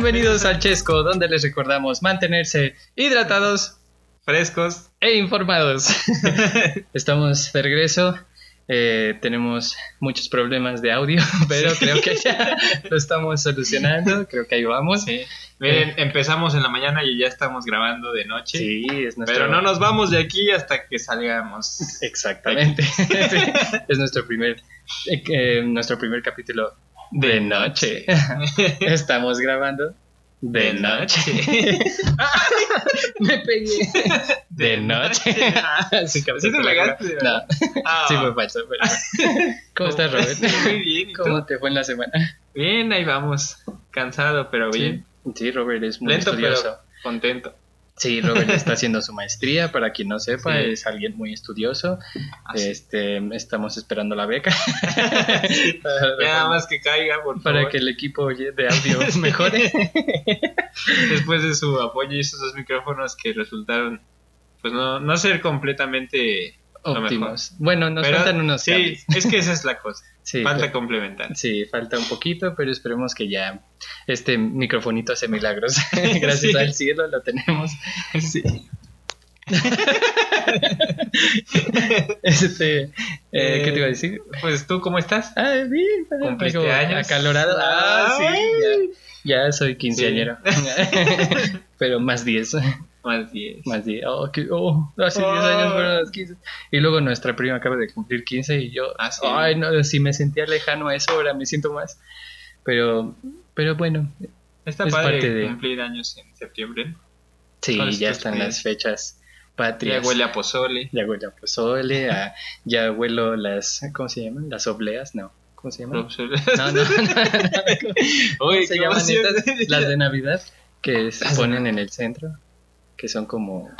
Bienvenidos al Chesco, donde les recordamos mantenerse hidratados, frescos e informados. Estamos de regreso. eh, tenemos muchos problemas de audio, pero creo que ya lo estamos solucionando. Creo que ahí vamos. Sí. Miren, empezamos en la mañana y ya estamos grabando de noche. Sí, es nuestro... Pero no nos vamos de aquí hasta que salgamos. Exactamente. Es nuestro primer, eh, eh, nuestro primer capítulo de noche. Estamos grabando de noche. Me pegué. De noche. Sí, cabeza ¿Sí te pegaste. No, Ah. sí fue falso. pero- ¿Cómo estás, Robert? Muy bien. ¿Cómo te fue en la semana? Bien, ahí vamos. Cansado, pero bien. Sí, Robert es muy Lento, estudioso. pero contento. Sí, Robert está haciendo su maestría, para quien no sepa, Sí. es alguien muy estudioso. Así. Este, estamos esperando la beca. Nada más que caiga, por para favor. que el equipo de audio mejore. Después de su apoyo y esos dos micrófonos que resultaron, pues no, no ser completamente. Óptimos. Bueno, nos Pero faltan unos Sí, cables. es que esa es la cosa. Sí, Falta pero- complementar. Sí, falta un poquito, pero esperemos que ya este microfonito hace milagros. Gracias Sí. al cielo lo tenemos. Sí. Este, eh, ¿Qué te iba a decir? Pues tú, ¿cómo estás? Ah, bien, ¿Cumpliste algo años? Acalorado. Ah, sí, ya, ya soy quinceañero. pero más 10. Más 10. Más 10. Oh, que- oh, hace 10 Oh. años fueron los 15. Y luego nuestra prima acaba de cumplir 15 y yo, Ah, sí. ay, no, si me sentía lejano a eso, ahora me siento más. Pero, pero bueno, Está Es padre parte de- cumplir años en septiembre. sí, ¿Cuál es ya están experiencia? las fechas Ya patrias. huele a pozole. Ya huele a pozole, a- ya huelo las, ¿cómo se llaman? Las obleas, no. ¿Cómo se llaman? No, no, no. no. ¿Cómo Uy, se llaman estas? Las de Navidad que se Las ponen en el centro, que son como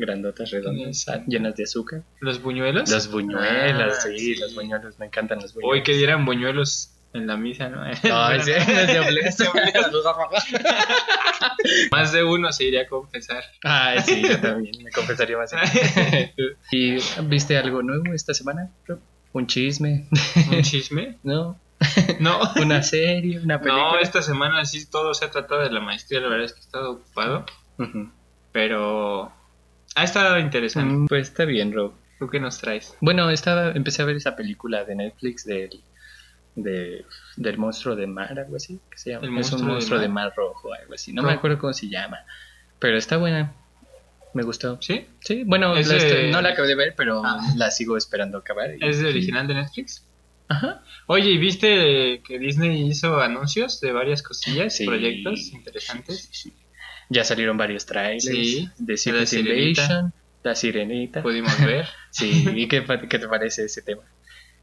grandotas, redondas, Sí. llenas de azúcar. ¿Los buñuelos? Los buñuelos, Ah, sí, sí. los buñuelos, me encantan los buñuelos. Uy, que dieran buñuelos en la misa, ¿no? De obleas. Más de uno se iría a confesar. Ay, sí, yo también, me confesaría más. ¿Y viste algo nuevo esta semana? ¿Un chisme? ¿Un chisme? ¿No? No. ¿Una serie? ¿Una película? No, esta semana sí todo se ha tratado de la maestría, la verdad es que he estado ocupado, Ujú. Pero ha estado interesante. Mm, Pues está bien, Rob. ¿Tú qué nos traes? Bueno, estaba, empecé a ver esa película de Netflix del, de, del monstruo de mar, algo así, que se llama. ¿El es un monstruo de monstruo de mar? mar? rojo, algo así. No me acuerdo cómo se llama, pero está buena. Me gustó. ¿Sí? Sí, bueno, la de- no la acabé de ver, pero Ah. la sigo esperando acabar. y- ¿Es de sí. original de Netflix? Ajá. Oye, ¿y viste que Disney hizo anuncios de varias cosillas, Sí. proyectos interesantes? Sí, sí. Ya salieron varios trailers Sí, de Secret la Sirenita. Invasion, La Sirenita. Pudimos ver. Sí, ¿y qué, qué te parece ese tema?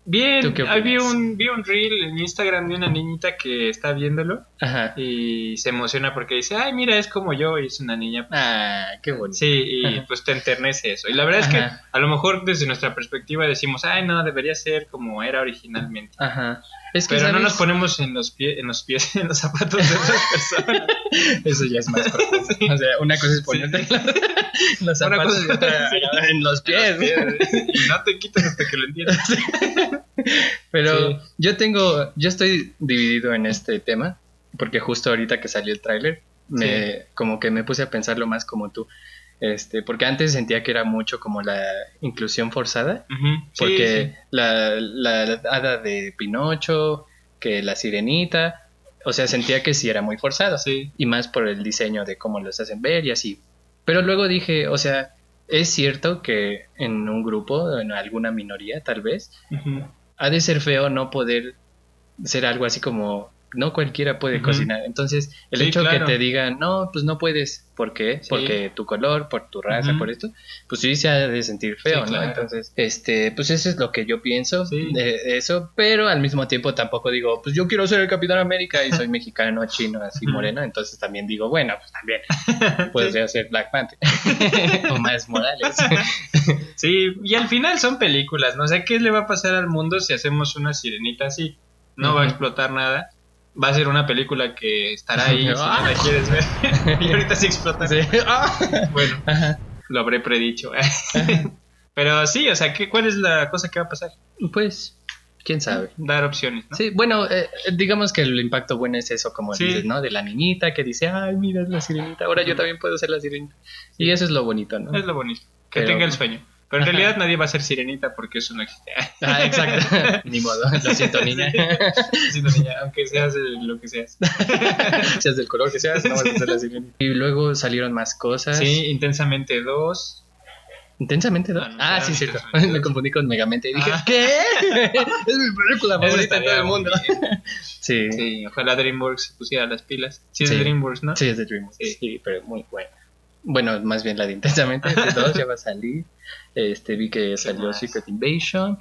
Bien, ¿Tú qué ahí vi un, vi un reel en Instagram de una niñita que está viéndolo Ajá. y se emociona porque dice, ay, mira, es como yo y es una niña. Ah, qué bonito. Sí, y Ajá. pues te enternece eso. Y la verdad es que a lo mejor desde nuestra perspectiva decimos, ay, no, debería ser como era originalmente. Ajá. Es que Pero no nos ponemos en los pies, en los pies, en los zapatos de otras personas. Eso ya es más profundo. O sea, una cosa es ponerte en los- en los Una zapatos cosa y otra sí. en los pies. y no te quitas hasta que lo entiendas. Pero Sí. yo tengo, yo estoy dividido en este tema, porque justo ahorita que salió el tráiler, me, como que me puse a pensarlo más como tú. Este, porque antes sentía que era mucho como la inclusión forzada, sí, porque La, la hada de Pinocho, que la sirenita, o sea, sentía que sí era muy forzada. sí. y más por el diseño de cómo los hacen ver y así. Pero luego dije, o sea, es cierto que en un grupo, en alguna minoría tal vez, ha de ser feo no poder ser algo así como, no cualquiera puede cocinar. Entonces, el Sí, hecho claro. que te digan, no, pues no puedes, ¿por qué? Sí. Porque tu color, por tu raza, por esto, pues sí se ha de sentir feo, Sí, ¿no? claro. Entonces, este, pues eso es lo que yo pienso de eso, pero al mismo tiempo tampoco digo, pues yo quiero ser el Capitán América y soy mexicano, chino, así moreno, entonces también digo, bueno, pues también podría ser Black Panther o más Morales. Sí, y al final son películas, ¿no? O sea, ¿qué le va a pasar al mundo si hacemos una sirenita así? No va a explotar nada. Va a ser una película que estará ahí si no Ah. la quieres ver. y ahorita sí explota. Sí. Ah. Bueno, Ajá. lo habré predicho. Pero sí, o sea, ¿qué, ¿cuál es la cosa que va a pasar? Pues, quién sabe. Dar opciones, ¿no? Sí, bueno, eh, digamos que el impacto bueno es eso, como Sí. dices, ¿no? De la niñita que dice, ay, mira, es la sirenita, ahora yo también puedo ser la sirenita. Y eso es lo bonito, ¿no? Es lo bonito. Que Pero- tenga el sueño. Pero en Ajá. realidad nadie va a ser sirenita porque eso no existe. Ah, exacto. Ni modo, lo siento, niña. Sí, no, niña, aunque seas lo que seas. seas del color que seas, no vas a ser la sirenita. Y luego salieron más cosas. Sí, intensamente dos. Intensamente, ¿no? Ah, no, Ah, sí, cierto. dos. Me confundí con Megamente y dije, Ah. ¿qué? es mi película favorita de estaría todo el mundo. Sí, sí, Sí, ojalá DreamWorks se pusiera las pilas. Sí, es Sí. de DreamWorks, ¿no? es de DreamWorks. Sí. Sí. pero muy buena. Bueno, más bien la de Intensamente, de dos ya va a salir. Este, vi que salió más? Secret Invasion,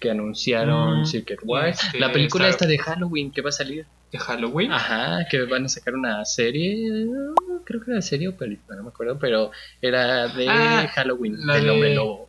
que anunciaron Mm, Secret Wars. este, la película esta de Halloween que va a salir. De Halloween. Ajá, que van a sacar una serie, creo que era serie o película, no me acuerdo, pero era de Ah, Halloween, del de- hombre lobo.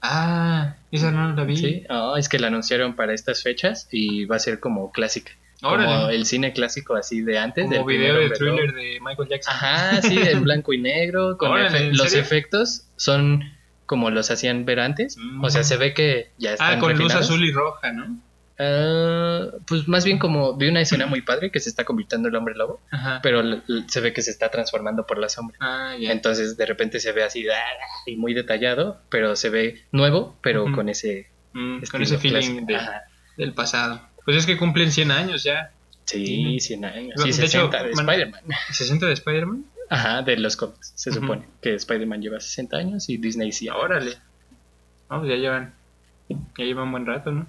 Ah, esa no la vi. Sí, ah, es que la anunciaron para estas fechas y va a ser como clásica. Como el cine clásico así de antes. Como del video de thriller de Michael Jackson. Ajá, sí, en blanco y negro. Con Órale, efe- ¿en los serio? efectos son como los hacían ver antes. Mm. O sea, se ve que ya están Ah, con luz refinados. azul y roja, ¿no? Ah, pues más bien como vi una escena muy padre que se está convirtiendo en el hombre lobo, Ajá. pero se ve que se está transformando por la sombra. Ah, ya. Entonces de repente se ve así ah, y muy detallado, pero se ve nuevo, pero con ese Mm, con ese feeling de- del pasado. Pues es que cumplen 100 años ya. Sí, Ujú. 100 años. De Sí, hecho, 60 de man- Spider-Man. ¿60 de Spider-Man? Ajá, de los cómics, se supone. Que Spider-Man lleva 60 años y Disney sí. Órale. Vamos, ya llevan. Ya llevan un buen rato, ¿no?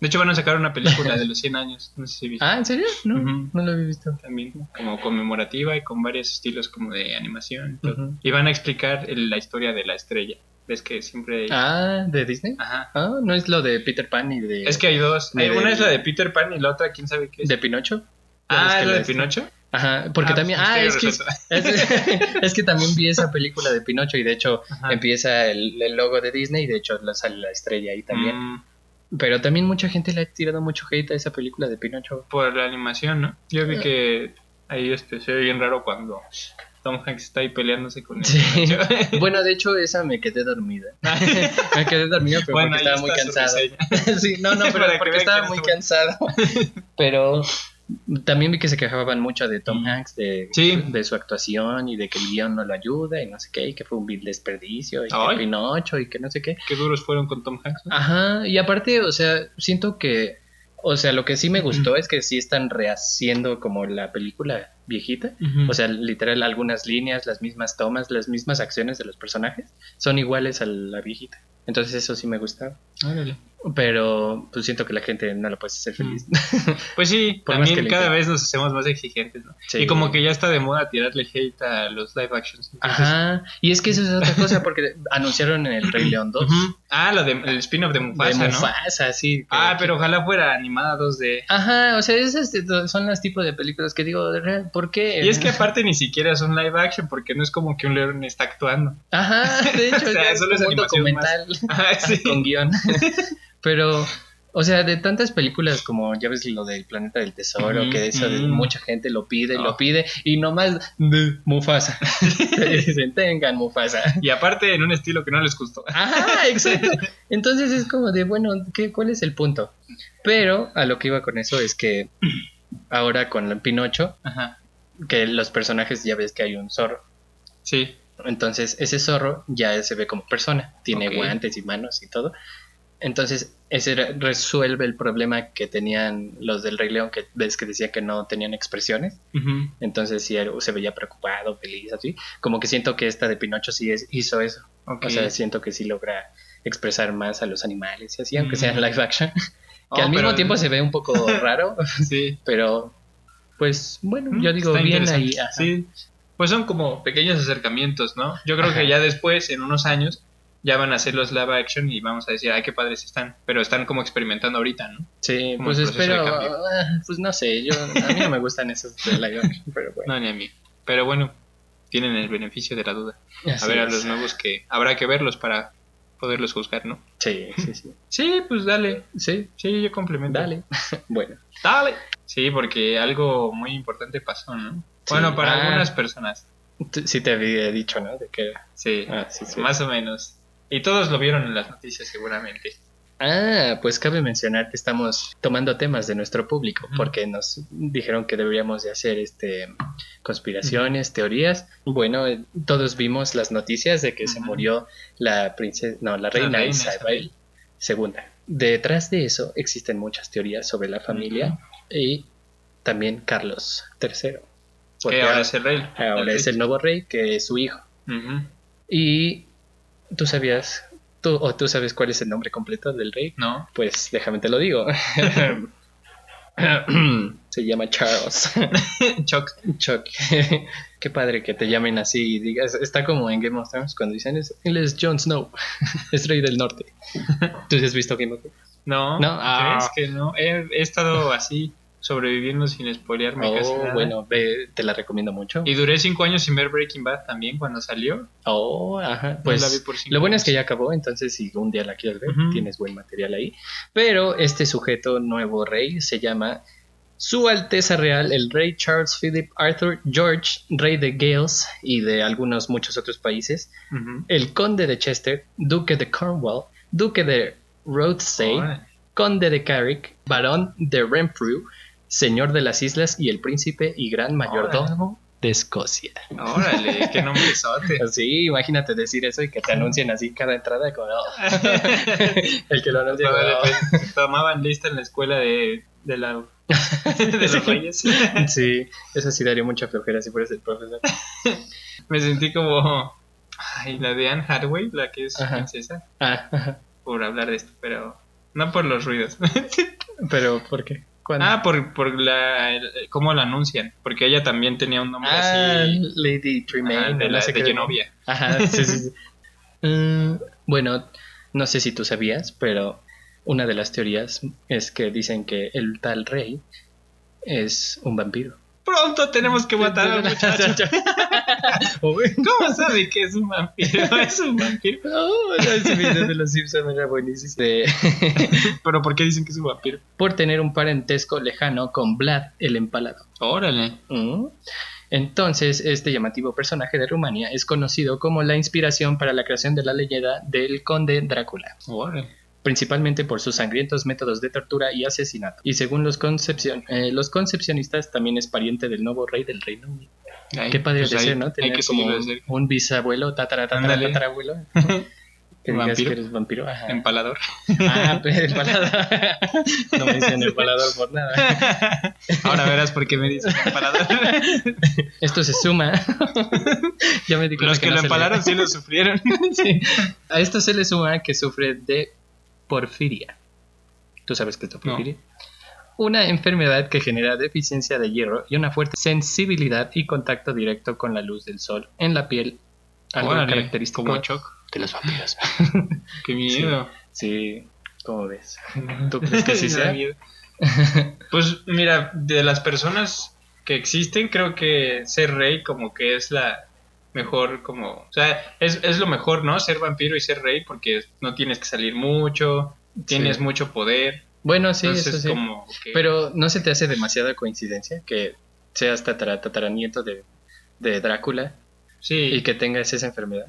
De hecho, van a sacar una película de los 100 años. No sé si viste. Ah, ¿en serio? No, Ujú. no lo había visto. También como conmemorativa y con varios estilos como de animación. y todo. Y van a explicar el- la historia de la estrella. Ves que siempre. Ah, ¿de Disney? Ajá. Ah, no es lo de Peter Pan y de, Es que hay dos. de- Hay- una es la de Peter Pan y la otra, quién sabe qué es. de Pinocho. ah, ¿Es la de Pinocho. Ajá, porque Ah, también... pues, Ah, es que, es, es que también vi esa película de Pinocho y de hecho Ajá. empieza el, el logo de Disney y de hecho sale la estrella ahí también. Mm, Pero también mucha gente le ha tirado mucho hate a esa película de Pinocho. por la animación, ¿no? Yo vi Ah. que ahí este, se ve bien raro cuando Tom Hanks está ahí peleándose con el Sí. Bueno, de hecho esa me quedé dormida. me quedé dormida pero Bueno, porque estaba muy reseña. sí, no, no, pero porque estaba muy estuvo- cansado. pero también vi que se quejaban mucho de Tom Hanks, de, Sí. de su actuación y de que el guion no lo ayuda y no sé qué, y que fue un vil desperdicio y Ay. que Pinocho y que no sé qué. Qué duros fueron con Tom Hanks. ¿no? Ajá, y aparte, o sea, siento que, o sea, lo que sí me gustó es que sí están rehaciendo como la película viejita. O sea, literal, algunas líneas, las mismas tomas, las mismas acciones de los personajes son iguales a la viejita. Entonces eso sí me gusta. Órale. Pero pues siento que la gente no lo puede hacer feliz. Pues sí, Por más también cada vez nos hacemos más exigentes, ¿no? Sí. Y como que ya está de moda tirarle hate a los live actions. Entonces- Ajá, y es que eso es otra cosa porque anunciaron en el Rey León 2 Ujú. Ah, lo de, el spin-off de Mufasa, de ¿no? Mufasa, sí. que- Ah, pero ojalá fuera animada 2D. Ajá, o sea, esas son los tipos de películas que digo, de real, ¿por qué? Y es que aparte ni siquiera es un live action porque no es como que un león está actuando. Ajá, de hecho, O sea, es solo es un documental Ah, sí. con guion. Pero, o sea, de tantas películas como ya ves lo del Planeta del Tesoro, Ujú, que eso de mucha gente lo pide Oh. lo pide, y nomás de Mufasa. Dicen, tengan Mufasa. Y aparte en un estilo que no les gustó. Ajá, exacto. Entonces es como de, bueno, ¿qué, ¿cuál es el punto? Pero a lo que iba con eso es que ahora con el Pinocho, Ajá. que los personajes ya ves que hay un zorro. Sí. Entonces ese zorro ya se ve como persona, tiene guantes y manos y todo. Entonces ese re- resuelve el problema que tenían los del Rey León, que ves que decía que no tenían expresiones. Entonces sí se veía preocupado, feliz, así. Como que siento que esta de Pinocho sí es- hizo eso. O sea, siento que sí logra expresar más a los animales y así, aunque sea en live action. que Oh, al mismo pero- tiempo se ve un poco raro, Sí. pero pues bueno, yo digo está bien ahí. ajá. Sí. Pues son como pequeños acercamientos, ¿no? Yo creo Ajá. que ya después, en unos años, ya van a hacer los live action y vamos a decir, ay, qué padres están. Pero están como experimentando ahorita, ¿no? Sí, Como pues espero, ah, pues no sé, yo a mí no me gustan esos de live action, pero bueno. No, ni a mí. Pero bueno, tienen el beneficio de la duda. A Así ver, a los nuevos que habrá que verlos para poderlos juzgar, ¿no? Sí, sí, sí. Sí, pues dale. Sí, Sí, yo complemento. dale. bueno. Dale. Sí, porque algo muy importante pasó, ¿no? Sí. Bueno, para Ah. algunas personas. Sí te había dicho, ¿no? De que Sí, Ah, sí, sí. más o menos. Y todos lo vieron en las noticias seguramente. Ah, pues cabe mencionar que estamos tomando temas de nuestro público, porque nos dijeron que deberíamos de hacer este conspiraciones, teorías. Bueno, eh, todos vimos las noticias de que se murió la princesa, no, la reina, reina Isabel II. Detrás de eso existen muchas teorías sobre la familia y también Carlos III. Porque Que ahora es el rey. ahora es el nuevo rey, que es su hijo. Y tú sabías, tú, o tú sabes cuál es el nombre completo del rey. No. Pues déjame te lo digo. Se llama Charles. Chuck. Chuck. Qué padre que te llamen así y digas. Está como en Game of Thrones cuando dicen es- él es Jon Snow. es rey del norte. ¿Tú has visto Game of Thrones? No. No, ah. ¿Crees que no? He, he estado así sobreviviendo sin spoilearme casi Oh, nada. bueno, te la recomiendo mucho. Y duré cinco años sin ver Breaking Bad también cuando salió. Oh, ajá. No Pues la vi por cinco lo bueno es que ya acabó, entonces si un día la quieres ver, tienes buen material ahí. Pero este sujeto nuevo rey se llama Su Alteza Real, el rey Charles Philip Arthur George, rey de Gales y de algunos muchos otros países, el conde de Chester, duque de Cornwall, duque de Rothesay, conde de Carrick, barón de Renfrew, señor de las islas y el príncipe y gran mayordomo de Escocia. Órale, qué nombrezote. Sí, imagínate decir eso y que te anuncien así cada entrada como "Oh". el que lo anuncia "Oh". tomaban lista en la escuela de, de la de los reyes. Sí, eso sí daría mucha flojera si fueras el profesor. Me sentí como ay, la de Anne Hathaway, la que es Ajá. princesa, Ah, ajá. por hablar de esto, pero no por los ruidos. pero ¿por qué? Ah, por, por la el- cómo la anuncian, porque ella también tenía un nombre Ah, así Lady Tremaine, de, no la, de. Genovia. Ajá, sí, sí, sí. Mm, bueno, no sé si tú sabías, pero una de las teorías es que dicen que el tal rey es un vampiro. Pronto tenemos que matar al muchacho. ¿Cómo sabe que es un vampiro? Es un vampiro. Oh, ese video de los Simpsons era buenísimo. Pero ¿por qué dicen que es un vampiro? por tener un parentesco lejano con Vlad el Empalado. Órale. Mm. Entonces, este llamativo personaje de Rumania es conocido como la inspiración para la creación de la leyenda del conde Drácula, Órale. Principalmente por sus sangrientos métodos de tortura y asesinato. Y según los, concepcion- eh, los concepcionistas, también es pariente del nuevo rey del Reino Unido. Ay, Qué padre pues de ser, ¿no? Tener que como de un, bisabuelo, tatara, tatara, tatarabuelo. Que digas Vampiro. que eres vampiro. Ajá. Empalador. Ah, pero empalador. no me dicen empalador por nada. Ahora verás por qué me dicen empalador. Esto se suma. ya me di Los que no lo empalaron sí lo sufrieron. Sí. A esto se le suma que sufre de porfiria. ¿Tú sabes qué es la porfiria? Una enfermedad que genera deficiencia de hierro y una fuerte sensibilidad y contacto directo con la luz del sol en la piel. Algo Órale, característico Como Choc. de los vampiros. Qué miedo. Sí, ¿cómo ves? ¿Tú crees que sí sea? miedo. Pues mira, de las personas que existen, creo que ser rey como que es la mejor, como, o sea, es, es lo mejor, ¿no? Ser vampiro y ser rey porque no tienes que salir mucho, tienes Sí. mucho poder. Bueno, sí, entonces eso sí. como que... Pero ¿no se te hace demasiada coincidencia que seas tatara, tataranieto de, de Drácula sí, y que tengas esa enfermedad?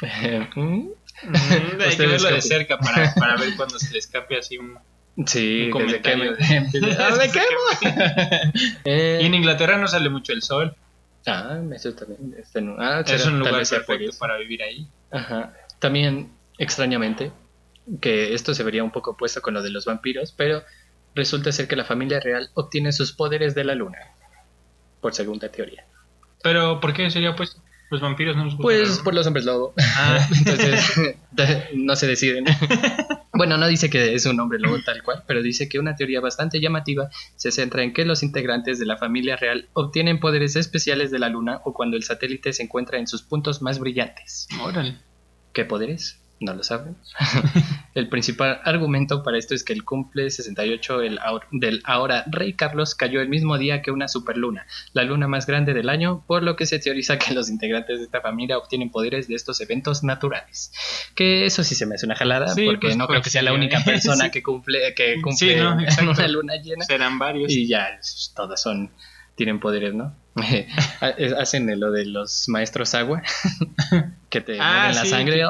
¿Mm? Mm, hay que verlo de cerca para, para ver cuando se le escape así un... Sí, Un desde que me... comentario ¡Ah, me quemo! Eh, Y en Inglaterra no sale mucho el sol, Ah, eso también. este no- ah, es un lugar perfecto para vivir ahí. Ajá. También, extrañamente, que esto se vería un poco opuesto con lo de los vampiros, pero resulta ser que la familia real obtiene sus poderes de la luna, por segunda teoría. Pero ¿por qué sería opuesto? Los vampiros no gusta Pues por los hombres lobo. Ah. Entonces, no se deciden. Bueno, no dice que es un hombre lobo tal cual, pero dice que una teoría bastante llamativa se centra en que los integrantes de la familia real obtienen poderes especiales de la luna o cuando el satélite se encuentra en sus puntos más brillantes. Órale. ¿Qué poderes? No lo sabemos. el principal argumento para esto es que el cumple 68 el ahor- del ahora rey Carlos cayó el mismo día que una superluna, la luna más grande del año, por lo que se teoriza que los integrantes de esta familia obtienen poderes de estos eventos naturales. Que eso sí se me hace una jalada, Sí, porque pues, no creo pues, que sea la única ¿eh? persona Sí. que cumple, que cumple Sí, ¿no? en Exacto. una luna llena. Serán varios. Y ya, todas son, tienen poderes, ¿no? Ha- Hacen lo de los maestros agua, que te Ah, mueven la sí, sangre.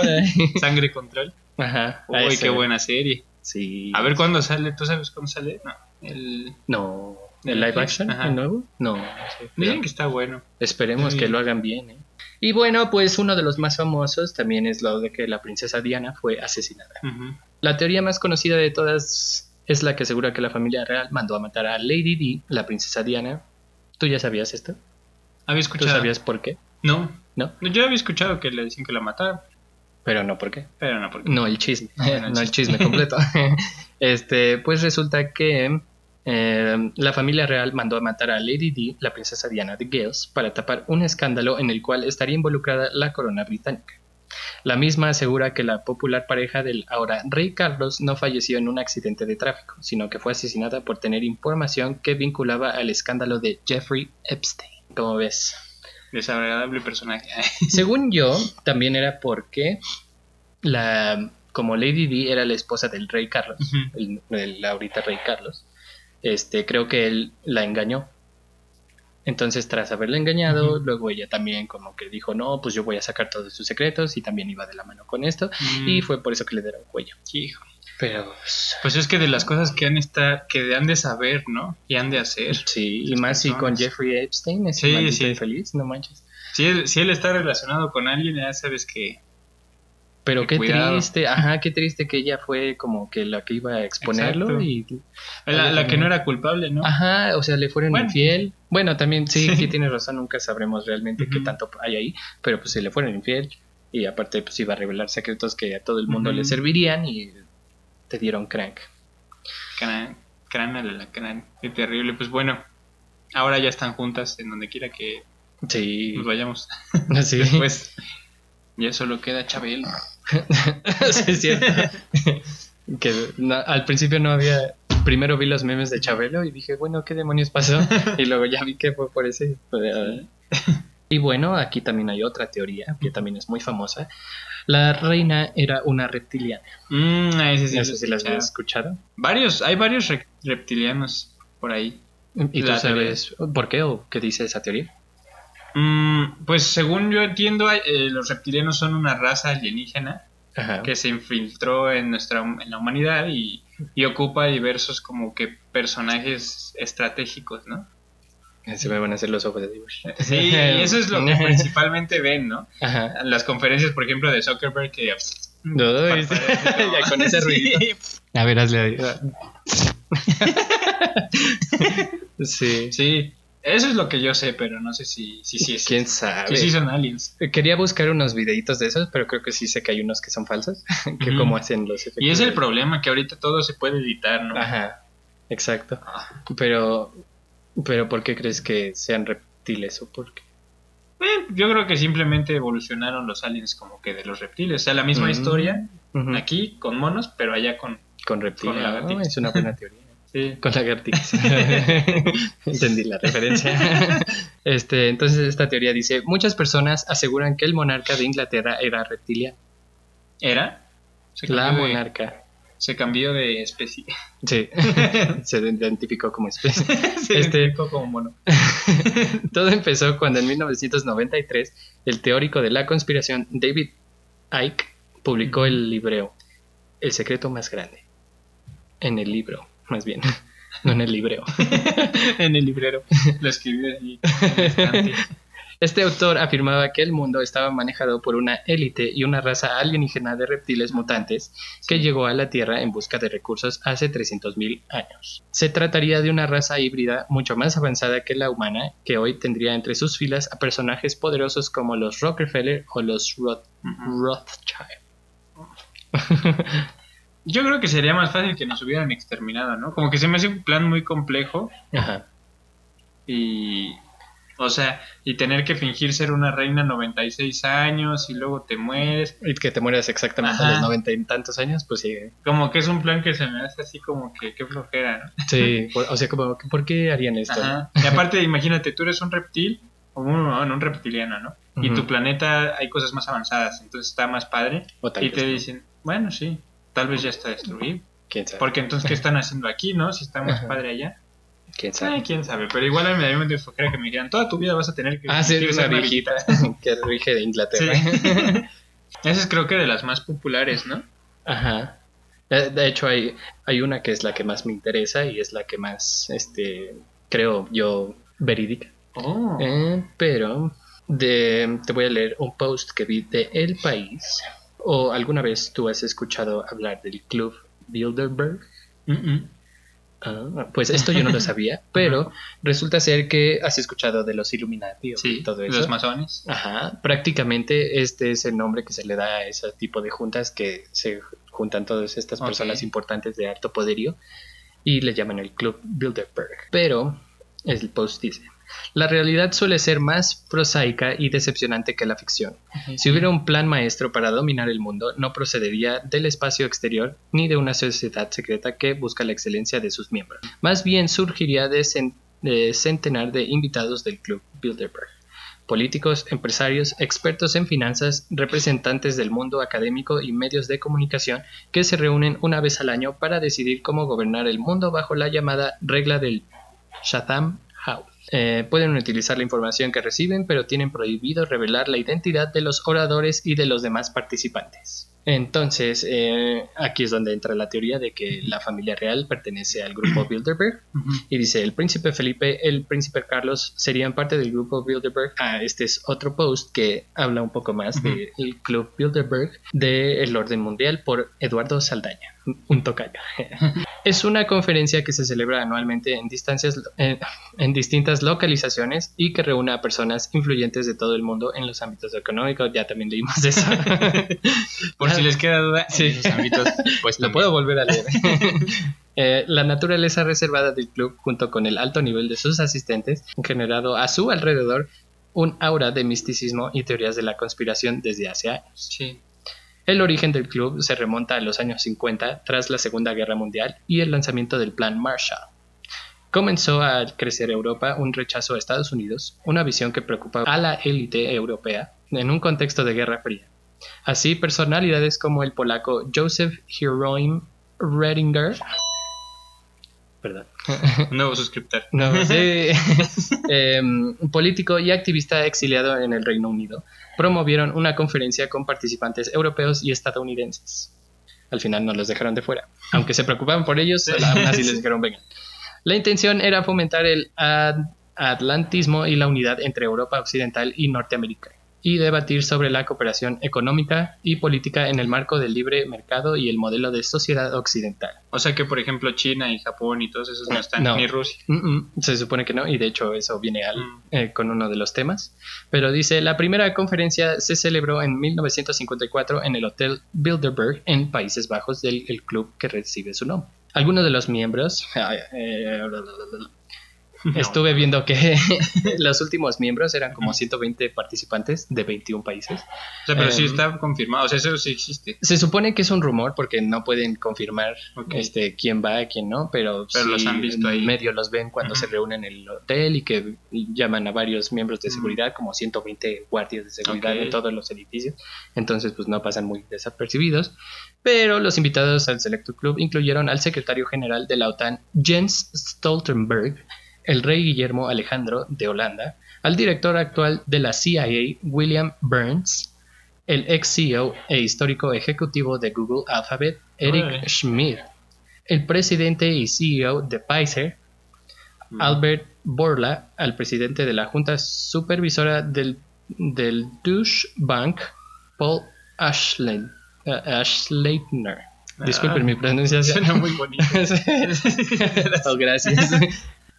Sangre control. Ajá. Uy, qué buena serie. Sí. A ver cuándo sale. ¿Tú sabes cuándo sale? No. El... No. ¿De ¿El live action? Ajá. ¿El nuevo? No. sé. Dicen que está bueno. Esperemos Sí. que lo hagan bien. ¿eh? Y bueno, pues uno de los más famosos también es lo de que la princesa Diana fue asesinada. La teoría más conocida de todas es la que asegura que la familia real mandó a matar a Lady Di, la princesa Diana. ¿Tú ya sabías esto? Había ¿Tú escuchado. sabías por qué? No. No, Yo había escuchado que le decían que la mataron. pero no por qué. Pero no, porque. No el chisme, bueno, el no el chisme completo. este, pues resulta que eh, la familia real mandó a matar a Lady Di, la princesa Diana de Gales, para tapar un escándalo en el cual estaría involucrada la corona británica. La misma asegura que la popular pareja del ahora rey Carlos no falleció en un accidente de tráfico, sino que fue asesinada por tener información que vinculaba al escándalo de Jeffrey Epstein. ¿Cómo ves? Desagradable personaje. Según yo, también era porque la como Lady Di era la esposa del rey Carlos, el, el ahorita rey Carlos, este creo que él la engañó. Entonces, tras haberla engañado, luego ella también como que dijo, no, pues yo voy a sacar todos sus secretos y también iba de la mano con esto. Mm. Y fue por eso que le dieron cuello. Hijo. Pero, pues, es que de las cosas que han estar, que han de saber, ¿no? Y han de hacer. sí, y más si con. Jeffrey Epstein, ese Sí, sí. infeliz, no manches. Si él, si él está relacionado con alguien, ya sabes que. Pero qué cuidado. triste, ajá, qué triste que ella fue como que la que iba a exponerlo Exacto. y La, la que no era culpable, ¿no? Ajá, o sea, le fueron Bueno. infiel. Bueno, también sí, Sí. tienes razón, nunca sabremos realmente qué tanto hay ahí, pero pues si le fueron infiel y aparte pues iba a revelar secretos que a todo el mundo le servirían y te dieron crank. Crán a la crán. Qué terrible. Pues bueno, ahora ya están juntas en donde quiera que Sí, nos vayamos. sí. Después, ya solo queda Chabelo. Sí, es cierto. que no- al principio no había. Primero vi los memes de Chabelo y dije, bueno, ¿qué demonios pasó? Y luego ya vi que fue por ese. Y bueno, aquí también hay otra teoría que también es muy famosa. La reina era una reptiliana. Mm, ese sí No sé si las habías escuchado. Varios, hay varios re- reptilianos por ahí. ¿Y tú sabes por qué o qué dice esa teoría? Mm, pues según yo entiendo, eh, los reptilianos son una raza alienígena Ajá. que se infiltró en nuestra en la humanidad y, y ocupa diversos como que personajes estratégicos, ¿no? Se me van a hacer los ojos de dibujo. Sí, y eso es lo que principalmente ven, ¿no? Ajá. Las conferencias, por ejemplo, de Zuckerberg que No, ya con ese Sí. ruido. A ver, hazle ahí. sí. Sí, eso es lo que yo sé, pero no sé si si, si, es- ¿Quién sabe? si son aliens. Quería buscar unos videitos de esos, pero creo que sí sé que hay unos que son falsos. que como hacen los efectos. Y es el problema, que ahorita todo se puede editar, ¿no? Ajá. Exacto. Ah. Pero, pero ¿por qué crees que sean reptiles o por qué? Eh, yo creo que simplemente evolucionaron los aliens como que de los reptiles. O sea, la misma Mm. historia aquí con monos, pero allá con... Con reptiles. Con es una buena teoría. Sí. Con lagartijas. Entendí la referencia. Este, entonces esta teoría dice, muchas personas aseguran que el monarca de Inglaterra era reptiliano. ¿Era? Se La de- monarca. Se cambió de especie. Sí, se identificó como especie. se Este- identificó como mono. Todo empezó cuando en 1993 el teórico de la conspiración David Icke publicó el libreo El secreto más grande. En el libro, más bien, no en el libreo. en el librero. Lo escribió allí. Este autor afirmaba que el mundo estaba manejado por una élite y una raza alienígena de reptiles mutantes que llegó a la Tierra en busca de recursos hace 300.000 años. Se trataría de una raza híbrida mucho más avanzada que la humana, que hoy tendría entre sus filas a personajes poderosos como los Rockefeller o los Roth-. Rothschild. Yo creo que sería más fácil que nos hubieran exterminado, ¿no? Como que se me hace un plan muy complejo Ajá. y... O sea, y tener que fingir ser una reina 96 años y luego te mueres. Y que te mueras exactamente a los noventa y tantos años, pues sí. Como que es un plan que se me hace así como que qué flojera, ¿no? Sí, por- o sea, como, ¿por qué harían esto? Ajá. Y aparte, imagínate, tú eres un reptil, o un, no, un reptiliano, ¿no? Y tu planeta hay cosas más avanzadas, entonces está más padre. O Y te dicen, bueno, sí, tal vez ya está destruido. ¿Quién sabe? Porque entonces, ¿qué están haciendo aquí, no? Si está más padre allá. ¿Quién sabe? quién sabe, pero igual a mí me flojera que me dijeran, toda tu vida vas a tener que Ah, sí, es una viejita que rige de Inglaterra. Sí. Esa es creo que de las más populares, ¿no? Ajá. Eh, De hecho, hay, hay una que es la que más me interesa y es la que más, este, creo yo, verídica. Oh. Eh, pero de, te voy a leer un post que vi de El País. ¿O alguna vez tú has escuchado hablar del Club Bilderberg? Ah, pues esto yo no lo sabía, pero resulta ser que has escuchado de los Illuminati o Sí, todo eso. los masones. Ajá, prácticamente este es el nombre que se le da a ese tipo de juntas que se juntan todas estas personas importantes de alto poderío y le llaman el Club Bilderberg. Pero el post dice, la realidad suele ser más prosaica y decepcionante que la ficción. Si hubiera un plan maestro para dominar el mundo, no procedería del espacio exterior ni de una sociedad secreta que busca la excelencia de sus miembros. Más bien surgiría de, cen- de centenar de invitados del Club Bilderberg. Políticos, empresarios, expertos en finanzas, representantes del mundo académico y medios de comunicación que se reúnen una vez al año para decidir cómo gobernar el mundo bajo la llamada regla del Chatham House. Eh, pueden utilizar la información que reciben, pero tienen prohibido revelar la identidad de los oradores y de los demás participantes. Entonces, eh, aquí es donde entra la teoría de que la familia real pertenece al grupo Bilderberg. Ujú. Y dice, el príncipe Felipe, el príncipe Carlos serían parte del grupo Bilderberg. Ah, este es otro post que habla un poco más Ujú. del club Bilderberg del orden mundial por Eduardo Saldaña, un tocayo. es una conferencia que se celebra anualmente en, distancias, en, en distintas localizaciones y que reúne a personas influyentes de todo el mundo en los ámbitos económicos. Ya también leímos eso. Por si les queda duda, Sí. en esos ámbitos, pues Lo puedo volver a leer. Eh, la naturaleza reservada del club, junto con el alto nivel de sus asistentes, han generado a su alrededor un aura de misticismo y teorías de la conspiración desde hace años. Sí. El origen del club se remonta a los años 50, tras la Segunda Guerra Mundial y el lanzamiento del Plan Marshall. Comenzó a crecer Europa un rechazo a Estados Unidos, una visión que preocupaba a la élite europea en un contexto de Guerra Fría. Así, personalidades como el polaco Joseph Hieronym Redinger, perdón, nuevo suscriptor. no, sí, em, un político y activista exiliado en el Reino Unido, promovieron una conferencia con participantes europeos y estadounidenses. Al final no los dejaron de fuera. Aunque se preocupaban por ellos, aún así les dijeron vengan. La intención era fomentar el ad- atlantismo y la unidad entre Europa Occidental y Norteamérica y debatir sobre la cooperación económica y política en el marco del libre mercado y el modelo de sociedad occidental. O sea que, por ejemplo, China y Japón y todos esos no están, No. ni Rusia. Mm, mm, se supone que no, y de hecho eso viene al, Mm. eh, con uno de los temas. Pero dice, la primera conferencia se celebró en 1954 en el Hotel Bilderberg en Países Bajos del el club que recibe su nombre. Algunos de los miembros... eh, Estuve viendo que los últimos miembros eran como 120 participantes de 21 países. O sea, pero sí Em, está confirmado. O sea, eso sí existe. Se supone que es un rumor porque no pueden confirmar Ok. este quién va, quién no, pero, Pero sí los han visto ahí. en medio los ven cuando Ujú. se reúnen en el hotel y que llaman a varios miembros de seguridad, como 120 guardias de seguridad Ok. en todos los edificios. Entonces, pues no pasan muy desapercibidos. Pero los invitados al Selecto Club incluyeron al secretario general de la OTAN, Jens Stoltenberg, el rey Guillermo Alejandro de Holanda, al director actual de la CIA, William Burns, el ex CEO e histórico ejecutivo de Google Alphabet, Eric. Schmidt, el presidente y CEO de Pfizer, Mm. Albert Borla, al presidente de la Junta Supervisora del, del Deutsche Bank, Paul Ashlein, eh, Ashleitner. Disculpen Ah, mi pronunciación. Suena muy bonito. Oh, gracias.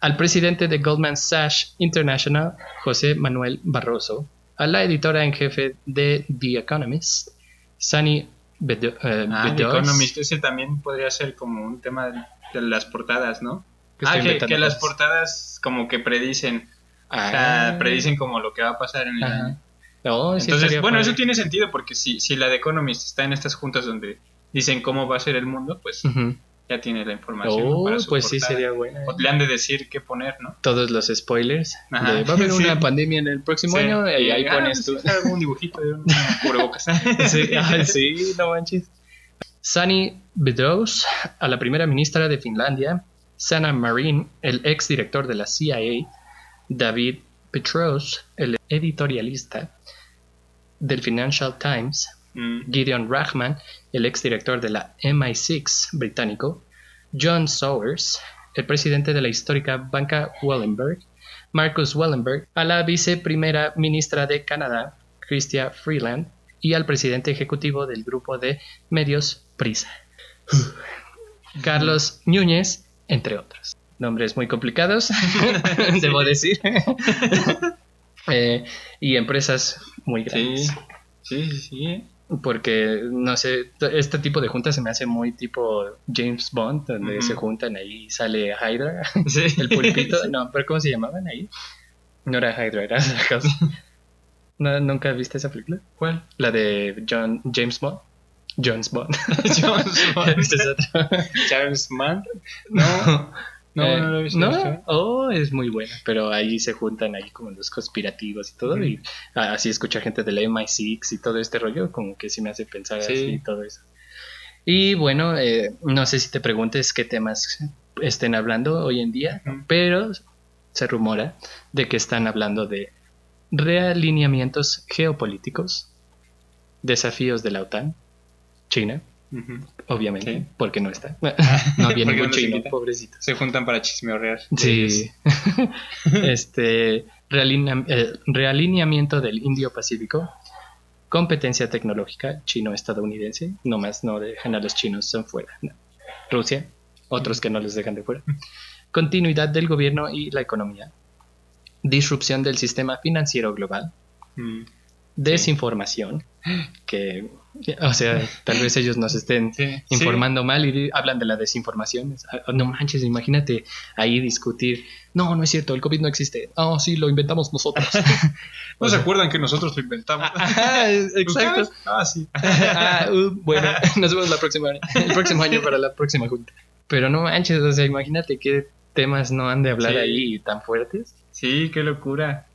Al presidente de Goldman Sachs International, José Manuel Barroso. A la editora en jefe de The Economist, Sunny Bedo- eh, Ah, The. Economist, ese también podría ser como un tema de, las portadas, ¿no? Que ah, que, que las portadas como que predicen, o sea, Ah. predicen como lo que va a pasar en el Ajá. año. Oh, sí Entonces, bueno, eso tiene sentido porque si, si la de Economist está en estas juntas donde dicen cómo va a ser el mundo, pues. Ya tiene la información. Oh, para su pues sí sería buena. O le han de decir qué poner, ¿no? Todos los spoilers. Ajá. de, va a haber Sí. una pandemia en el próximo Sí. año y ahí Ah, pones tú. un dibujito de un cubrebocas. sí, sí, no manches. Sunny Beddoes, a la primera ministra de Finlandia, Sanna Marin, el ex director de la CIA, David Petros, el editorialista del Financial Times, Mm. Gideon Rachman, el exdirector de la MI6 británico, John Sowers, el presidente de la histórica banca Wellenberg, Marcus Wellenberg, a la viceprimera ministra de Canadá, Chrystia Freeland, y al presidente ejecutivo del grupo de medios Prisa, Carlos Núñez, entre otros. Nombres muy complicados, debo decir. Eh, y empresas muy grandes. sí, sí, sí. Porque, no sé, este tipo de juntas se me hace muy tipo James Bond, donde se juntan ahí y sale Hydra, Sí. el pulpito. No, pero ¿cómo se llamaban ahí? No era Hydra, era. ¿No, ¿Nunca viste esa película? ¿Cuál? La de John, James Bond. Jones Bond. Jones Bond. Este es otro. Charles Mann. No, no, Eh, no lo he visto. no, oh, es muy buena, pero ahí se juntan ahí como los conspirativos y todo, y así escucha gente de la MI6 y todo este rollo, como que sí me hace pensar Sí. así y todo eso. Y bueno, eh, no sé si te preguntes qué temas estén hablando hoy en día, pero se rumora de que están hablando de realineamientos geopolíticos, desafíos de la OTAN, China, Obviamente, Sí. porque no está. no viene Porque no chino, invita. pobrecito. Se juntan para chismeorrear. Sí. este realinea- eh, realineamiento del Indio-Pacífico, competencia tecnológica chino-estadounidense, nomás no dejan a los chinos son fuera. no. Rusia, otros que no les dejan de fuera. Continuidad del gobierno y la economía. Disrupción del sistema financiero global. Mm. Desinformación, que, o sea, tal vez ellos nos estén Sí, informando mal y hablan de la desinformación. Es- ah, No manches, imagínate ahí discutir. No, no es cierto, el COVID no existe. Oh, sí, lo inventamos nosotros. ¿No se acuerdan que nosotros lo inventamos? Ajá, exacto. ¿Ustedes? Ah, sí. Ah, uh, bueno, nos vemos la próxima, el próximo año para la próxima junta. Pero no manches, o sea, imagínate qué temas no han de hablar Sí. ahí tan fuertes. Sí, qué locura.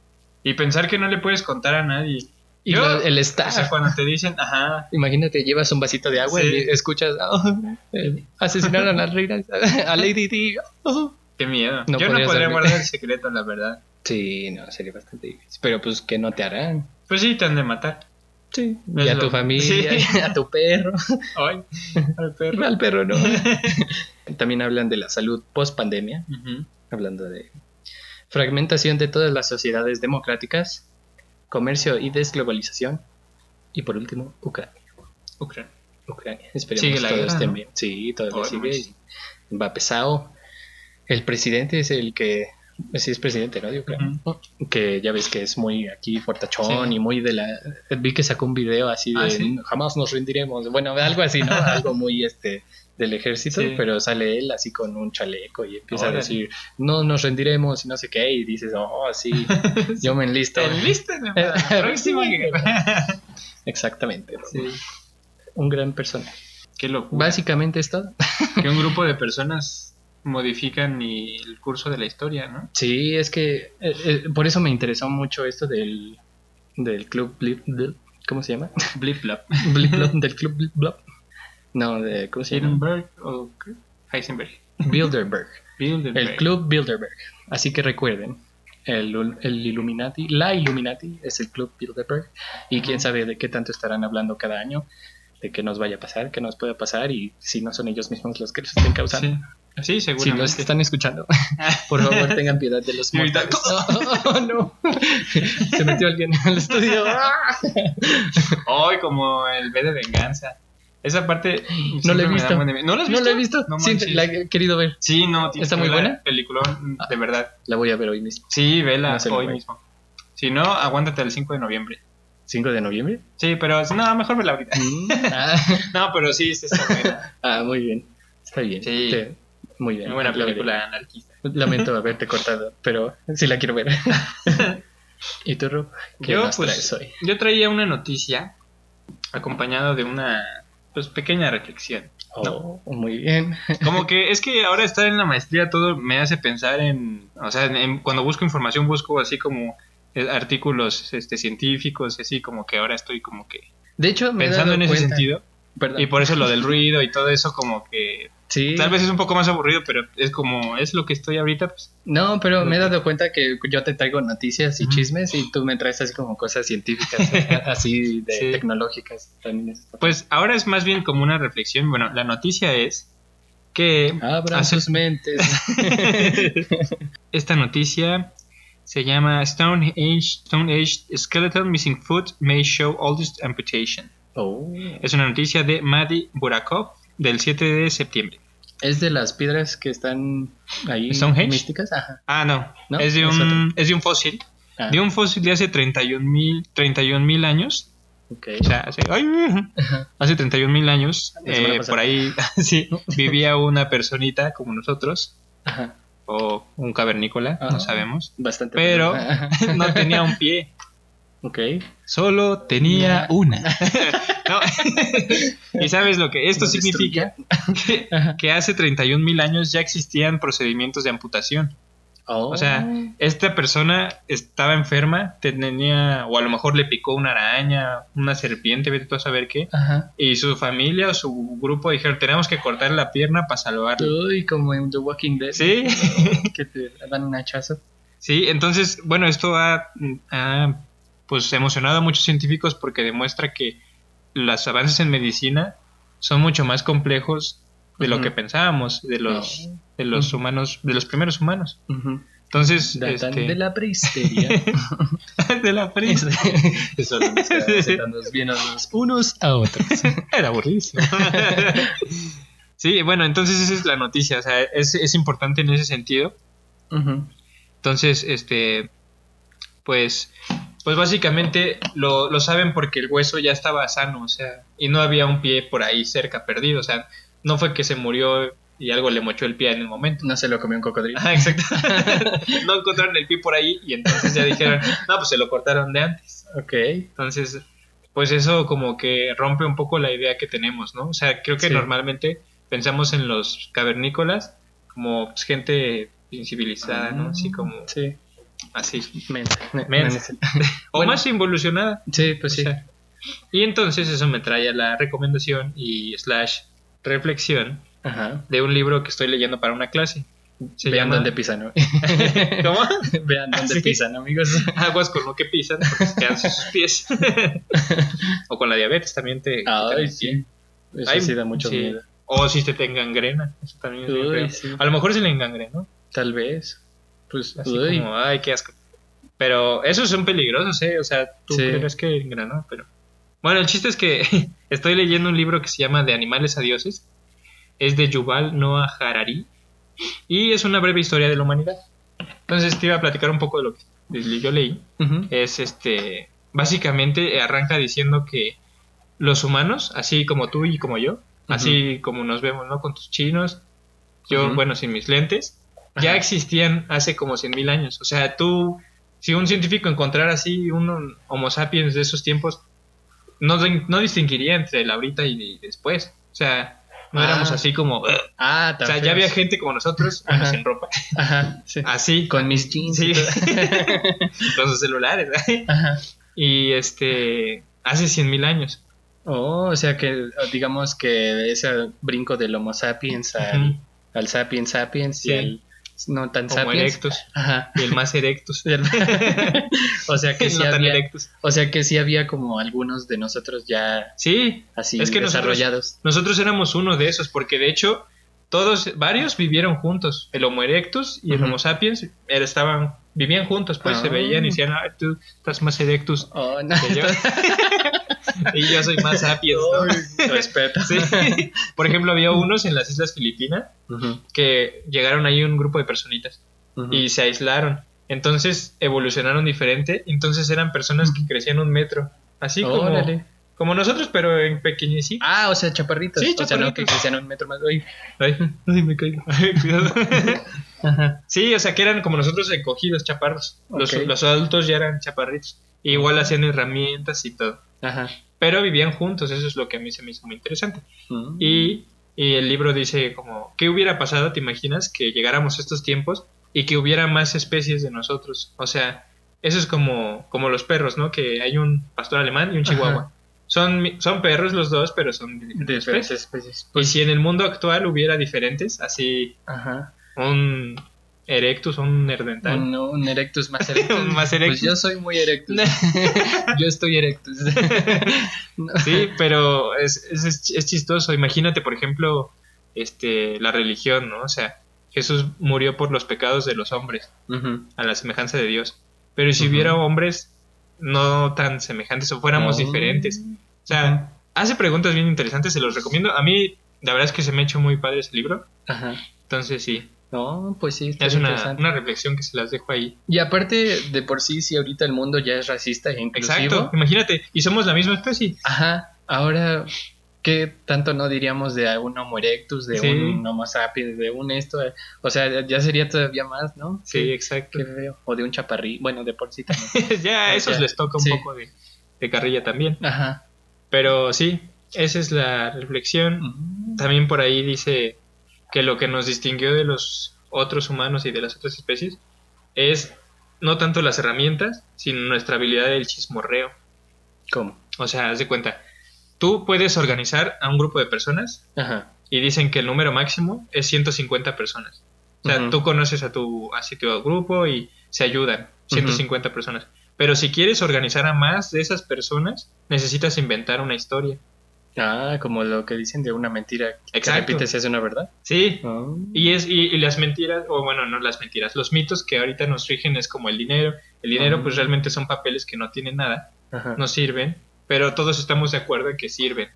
Y pensar que no le puedes contar a nadie. Y Yo- el O staff. sea, cuando te dicen, ajá, Imagínate, llevas un vasito de agua Sí. y escuchas, "Oh, eh, asesinaron a Reina, a Lady Di. Oh. qué miedo. No Yo no podría guardar el secreto, la verdad. Sí, no, sería bastante difícil. Pero pues que no te harán. Pues sí, te han de matar. Sí. Y a lo- tu familia, Sí. a tu perro. Ay, al perro. Al perro no. También hablan de la salud post pandemia, hablando de fragmentación de todas las sociedades democráticas, comercio y desglobalización. Y por último, Ucrania. Ucrania. Ucrania. Esperemos Sigue que la todo guerra, estén ¿no? bien. Sí, todavía Ay, sigue. pues. Va pesado. El presidente es el que. Sí, es presidente, ¿no? De Ucrania. Que ya ves que es muy aquí fortachón Sí. y muy de la. Vi que sacó un video así de Ah, ¿sí? jamás nos rendiremos. Bueno, algo así, ¿no? algo muy este del ejército, Sí. pero sale él así con un chaleco y empieza Órale. a decir no nos rendiremos y no sé qué y dices oh sí yo me enlisto Enlístenme para la próxima guerra. exactamente Sí. un gran personaje Qué locura. básicamente es todo Que un grupo de personas modifican y el curso de la historia, ¿no? Sí, es que eh, eh, por eso me interesó mucho esto del, del club Blip, Blip- ¿cómo se llama? Blip Blop. Blip Blop, del club Blip Blop. No, de, ¿cómo se llama? O? Heisenberg. Bilderberg. Bilderberg. El club Bilderberg. Así que recuerden, el, el Illuminati, la Illuminati es el club Bilderberg y quién sabe de qué tanto estarán hablando cada año, de qué nos vaya a pasar, qué nos pueda pasar y si no son ellos mismos los que los estén causando. Sí, sí Si seguramente. nos están escuchando, por favor tengan piedad de los ahorita- mortales. Oh, no. Se metió alguien al estudio. Ay, como el B de venganza. Esa parte. No la he visto. de- ¿No la has No visto? lo he visto. No manches. la he querido ver. Sí, no. ¿Está muy verla. buena? Peliculón, de verdad. La voy a ver hoy mismo. Sí, vela No hoy mismo. Si no, aguántate el 5 de noviembre. 5 de noviembre. Sí, pero no, mejor vela ahorita. Mm, ah, No, pero sí, sí está buena. ah, muy bien. Está bien. Sí. Te- muy bien. Muy buena veré. película anarquista. Lamento haberte cortado, pero sí la quiero ver. ¿Y tú, Rob? ¿Qué Yo, nos pues, traes hoy? yo traía una noticia acompañado de una pues pequeña reflexión. Oh, muy bien. Como que es que ahora estar en la maestría todo me hace pensar en, o sea, en- cuando busco información busco así como eh, artículos este científicos, así como que ahora estoy como que De hecho, me pensando en ese sentido Perdón. y por eso lo del ruido y todo eso como que Sí. Tal vez es un poco más aburrido, pero es como es lo que estoy ahorita, pues. No, pero me he dado cuenta que yo te traigo noticias y chismes y tú me traes así como cosas científicas, así de Sí. tecnológicas. También Pues ahora es más bien como una reflexión. Bueno, la noticia es que Abran hace- sus mentes. esta noticia se llama Stone Age, Stone Age Skeleton Missing Foot May Show Oldest Amputation. Oh. Es una noticia de Madi Burakov del 7 de septiembre. Es de las piedras que están ahí ¿Stonehenge? místicas. Ajá. Ah, no, ¿No? Es, de un, es de un fósil. Ah, De un fósil de hace 31 mil 31 mil años. ok. O sea, hace, ay, hace 31 mil años, eh, por ahí sí, vivía una personita como nosotros, Ajá. o un cavernícola, Ah. no sabemos, Bastante. pero Ajá. no tenía un pie, ok. solo tenía una. No. y sabes lo que esto significa, que, que hace 31 mil años ya existían procedimientos de amputación. Oh. O sea, esta persona estaba enferma, tenía, o a lo mejor le picó una araña, una serpiente, vete tú a saber qué. Ajá. Y su familia o su grupo dijeron, tenemos que cortar la pierna para salvarlo. Uy, como en The Walking Dead. Sí, Que te dan un hachazo. sí, entonces, bueno, esto ha, ha, pues emocionado a muchos científicos porque demuestra que los avances en medicina son mucho más complejos de lo que pensábamos, de los, de los humanos, de los primeros humanos. Entonces, Datan este, de la prehistoria. de la prensa. Eso nos quedamos viéndonos unos a otros. Era aburridísimo. sí, bueno, entonces esa es la noticia, o sea, es, es importante en ese sentido. Entonces, este, pues, pues básicamente lo, lo saben porque el hueso ya estaba sano, o sea, y no había un pie por ahí cerca perdido, o sea, no fue que se murió y algo le mochó el pie en el momento. No se lo comió un cocodrilo. Ah, exacto. no encontraron el pie por ahí y entonces ya dijeron, no, pues se lo cortaron de antes. Ok. Entonces, pues eso como que rompe un poco la idea que tenemos, ¿no? O sea, creo que Sí. normalmente pensamos en los cavernícolas como pues, gente incivilizada, ¿no? Así como Sí. Así. Mensa. Mensa. O Bueno. más involucionada. Sí, pues o sí. sea. y entonces eso me trae a la recomendación y slash reflexión Ajá. de un libro que estoy leyendo para una clase. Se Vean llama dónde pisan. ¿no? ¿Cómo? Vean dónde Sí. pisan, amigos. Aguas con lo que pisan, porque se quedan sus pies. o con la diabetes también te... Ay, te- sí. Eso Ay, sí da mucho sí. miedo. O si te tengan gangrena. Eso también Uy, sí. A lo mejor se le engangrenó. Tal vez. Pues, Así uy. como, ay, qué asco. Pero esos son peligrosos, ¿eh? O sea, tú Sí. crees que engranó, pero... Bueno, el chiste es que estoy leyendo un libro que se llama De animales a dioses. Es de Yuval Noah Harari. Y es una breve historia de la humanidad. Entonces te iba a platicar un poco de lo que yo leí. Ujú. es este básicamente arranca diciendo que los humanos así como tú y como yo así como nos vemos no con tus chinos yo Ujú. bueno sin mis lentes ya Ajá. existían hace como cien mil años o sea tú si un científico encontrara así un Homo sapiens de esos tiempos no, no distinguiría entre el ahorita y después o sea no Ah. éramos así como. Ah, o sea ya había gente como nosotros Ajá. sin ropa Ajá, sí. así Con mis jeans. sí con sus celulares ¿verdad? Ajá. y este hace cien mil años Oh, o sea que digamos que ese brinco del Homo sapiens al, sapiens sapiens Sí. y al no tan Homo sapiens. erectus Ajá. y el más erectus o sea que sí no había, erectus. o sea que sí había como algunos de nosotros ya sí así Es que nosotros- desarrollados. nosotros éramos uno de esos porque de hecho todos varios vivieron juntos el Homo erectus y el. Homo sapiens estaban vivían juntos pues se Ah. veían y decían "Ah, tú estás más erectus Oh, no. que yo y yo soy más sapiens ¿no? Ay, respeto. Sí. por ejemplo había unos en las islas Filipinas Ujú, que llegaron ahí un grupo de personitas ujú. y se aislaron. Entonces evolucionaron diferente. Entonces eran personas que crecían un metro. Así como, Órale. como nosotros, pero en pequeñecito. Ah, o sea, chaparritos. Sí, O sea, no que chaparritos. crecían un metro más. Ay, Ay, ay, me caigo. Cuidado. Ajá. sí, o sea que eran como nosotros encogidos, chaparros. Los, los adultos ya eran chaparritos. Igual hacían herramientas y todo. Ajá. Pero vivían juntos, eso es lo que a mí se me hizo muy interesante. Mm. Y, y el libro dice como, ¿qué hubiera pasado, te imaginas, que llegáramos a estos tiempos y que hubiera más especies de nosotros? O sea, eso es como, como los perros, ¿no? Que hay un pastor alemán y un chihuahua. Ajá. Son, son perros los dos, pero son de diferentes De diferentes especies. especies. Y si en el mundo actual hubiera diferentes, así Ajá. Un erectus, un nerdental. Un, un erectus más erectus. Más erectus. Pues yo soy muy erectus. yo estoy erectus. Sí, pero es, es, es chistoso. Imagínate, por ejemplo, este, la religión, ¿no? O sea, Jesús murió por los pecados de los hombres, a la semejanza de Dios. Pero ¿y si hubiera hombres no tan semejantes o fuéramos Oh. diferentes? O sea, hace preguntas bien interesantes, se los recomiendo. A mí, la verdad es que se me ha hecho muy padre ese libro. Ajá. Entonces, sí, No, pues sí, es una, una reflexión que se las dejo ahí. Y aparte, de por sí, si ahorita el mundo ya es racista e inclusivo. Exacto, imagínate, y somos la misma especie. Ajá. Ahora, ¿qué tanto no diríamos de un Homo erectus, de Sí. un Homo sapiens, de un esto? O sea, ya sería todavía más, ¿no? Sí, exacto. Qué feo. O de un chaparrí. Bueno, de por sí también. ya a esos Ya, les toca un sí. poco de, de carrilla también. Ajá. Pero sí, esa es la reflexión. Mm. También por ahí dice que lo que nos distinguió de los otros humanos y de las otras especies es no tanto las herramientas, sino nuestra habilidad del chismorreo. ¿Cómo? O sea, haz de cuenta, tú puedes organizar a un grupo de personas Ajá. y dicen que el número máximo es 150 personas. O sea, tú conoces a tu, tu grupo y se ayudan, 150 personas. Pero si quieres organizar a más de esas personas, necesitas inventar una historia. Ah, como lo que dicen de una mentira que Exacto. repites se hace una verdad. Sí, Ah. Y, es, y, y las mentiras, o bueno, no las mentiras, los mitos que ahorita nos rigen es como el dinero. El dinero, Ah. pues realmente son papeles que no tienen nada, Ajá. no sirven, pero todos estamos de acuerdo en que sirven.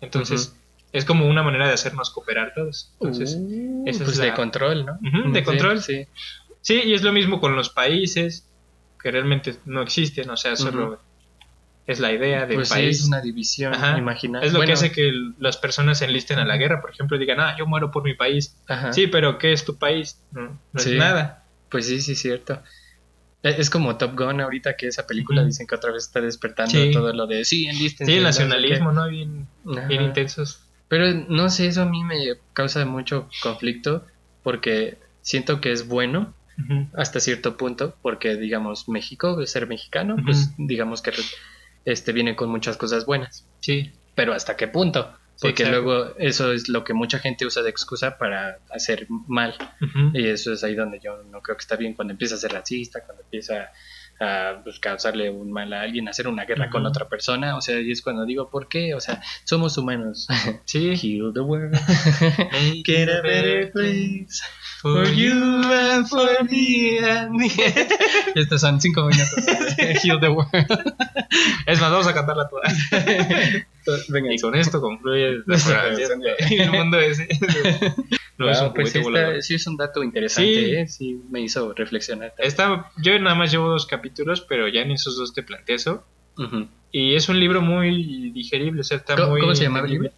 Entonces, es como una manera de hacernos cooperar todos. Entonces, Uh, esa es pues de control, ¿no? De Sí, control. Sí. sí, y es lo mismo con los países, que realmente no existen, o sea, solo. Es la idea del Pues sí, país. es una división Ajá. imaginaria. Es lo que hace que las personas se enlisten a la guerra, por ejemplo, digan, ah, yo muero por mi país. Ajá. Sí, pero ¿qué es tu país? No, no Sí. es nada. Pues sí, sí, cierto. E- Es como Top Gun ahorita que esa película dicen que otra vez está despertando Sí. todo lo de sí, enlístense. Sí, el nacionalismo, ¿no? Bien. Ajá. bien intensos. Pero no sé, eso a mí me causa mucho conflicto porque siento que es bueno hasta cierto punto porque digamos México, ser mexicano, pues digamos que este viene con muchas cosas buenas. Sí. Pero hasta qué punto? Porque luego eso es lo que mucha gente usa de excusa para hacer mal. Y eso es ahí donde yo no creo que está bien, cuando empieza a ser racista, cuando empieza a pues, causarle un mal a alguien, hacer una guerra con otra persona, o sea, y es cuando digo, ¿por qué? O sea, somos humanos. Sí. Heal the world, Make get a better place for you and for me and me. Estos son cinco minutos. Heal the world. Es más, vamos a cantarla toda. Venga, Y con esto concluye la Nuestra programación canción. de el mundo ese. No Wow, es un pues sí, volador. está- sí es un dato interesante, Sí. ¿eh? sí me hizo reflexionar. Yo nada más llevo dos capítulos, pero ya en esos dos te planteé eso. Y es un libro muy digerible, o sea, está ¿Cómo- muy... cómo se llama el libro?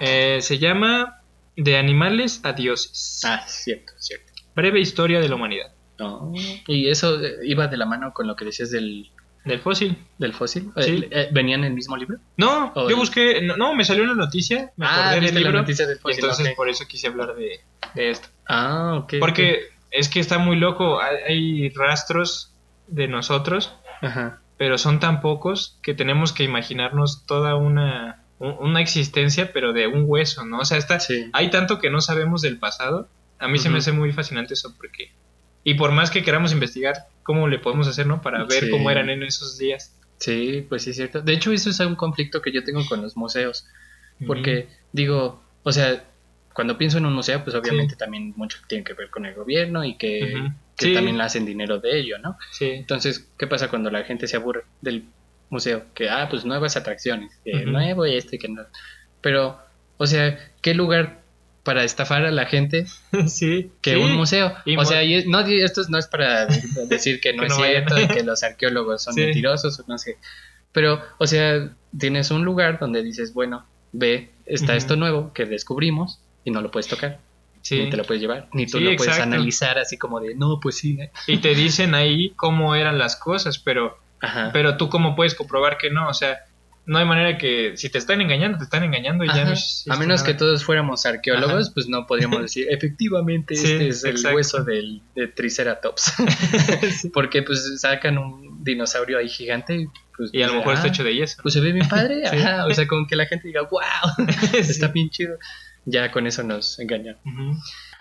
Eh, se llama De animales a dioses. Ah, cierto, cierto. Breve historia de la humanidad. No. Y eso eh, iba de la mano con lo que decías del, Del fósil. del fósil. Sí. Eh, eh, ¿Venían en el mismo libro? No, yo el- busqué, no, no, me salió una noticia, me Ah, acordé del la libro, noticia del fósil, entonces por eso quise hablar de, de esto. Ah, ok. Porque es que está muy loco, hay, hay rastros de nosotros. Ajá. pero son tan pocos que tenemos que imaginarnos toda una, un- una existencia, pero de un hueso, ¿no? O sea, está, Sí. hay tanto que no sabemos del pasado, a mí se me hace muy fascinante eso, porque... Y por más que queramos investigar, ¿cómo le podemos hacer, no? Para ver Sí. cómo eran en esos días. Sí, pues sí es cierto. De hecho, eso es un conflicto que yo tengo con los museos. Porque digo, o sea, cuando pienso en un museo, pues obviamente también mucho tiene que ver con el gobierno y que, Ujú. que Sí. también hacen dinero de ello, ¿no? Sí. Entonces, ¿qué pasa cuando la gente se aburre del museo? Que, ah, pues nuevas atracciones, que Ujú. nuevo este, que no. Pero, o sea, ¿qué lugar para estafar a la gente sí. que Sí. un museo? Y o sea, y- no, esto no es para decir que no Que es no vayan. cierto y que los arqueólogos son Sí. mentirosos o no sé. Pero, o sea, tienes un lugar donde dices, bueno, ve, está Ujú. esto nuevo que descubrimos y no lo puedes tocar. Ni te lo puedes llevar, ni tú lo puedes exacto. analizar así como de, no, pues sí. eh". y te dicen ahí cómo eran las cosas, pero, Ajá. pero tú cómo puedes comprobar que no, o sea, no hay manera que si te están engañando, te están engañando y ya no A menos que todos fuéramos arqueólogos, pues no podríamos decir, efectivamente, Sí, este es el hueso del de Triceratops. Porque pues sacan un dinosaurio ahí gigante y, pues, Y a lo mejor está ah, hecho de yeso. Pues se ve bien padre, Sí. ajá, o sea, con que la gente diga, wow, está bien chido. Ya con eso nos engañan.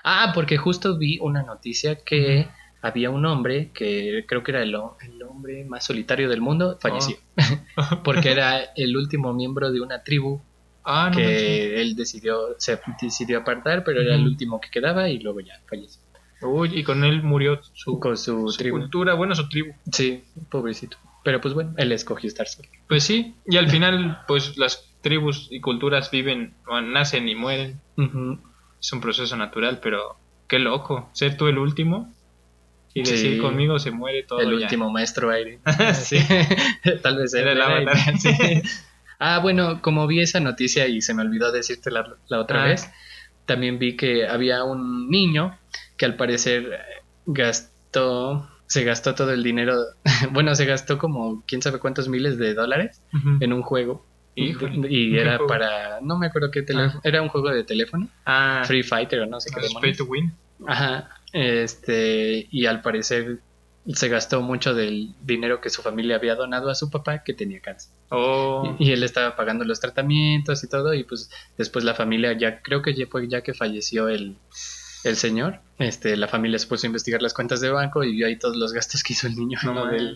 Ah, porque justo vi una noticia que había un hombre que creo que era el, ho- el hombre más solitario del mundo, falleció. porque era el último miembro de una tribu Ah, no que él decidió, se decidió apartar, pero era el último que quedaba y luego ya falleció. Uy, y con él murió su, Con su, su tribu. cultura, bueno, su tribu. Sí, pobrecito. Pero pues bueno, él escogió estar solo. Pues sí, y al final, pues las tribus y culturas viven, nacen y mueren. Es un proceso natural, pero qué loco. Ser tú el último y Sí. decir conmigo se muere todo. el ya. último maestro aire. Sí. Tal vez Era el avatar, sí. Ah, bueno, como vi esa noticia y se me olvidó decirte la, la otra Ah. vez, también vi que había un niño que al parecer gastó, se gastó todo el dinero, bueno, se gastó como quién sabe cuántos miles de dólares en un juego. Híjole, y ¿qué era juego? para, no me acuerdo qué teléfono, Ah. era un juego de teléfono, Ah, Free Fighter o no sé qué pay to win. Ajá, este, y al parecer se gastó mucho del dinero que su familia había donado a su papá que tenía cáncer. Oh, Y, él estaba pagando los tratamientos y todo, y pues después la familia, ya creo que ya, fue ya que falleció el, el señor, este, la familia se puso a investigar las cuentas de banco y vio ahí todos los gastos que hizo el niño no ¿no? del-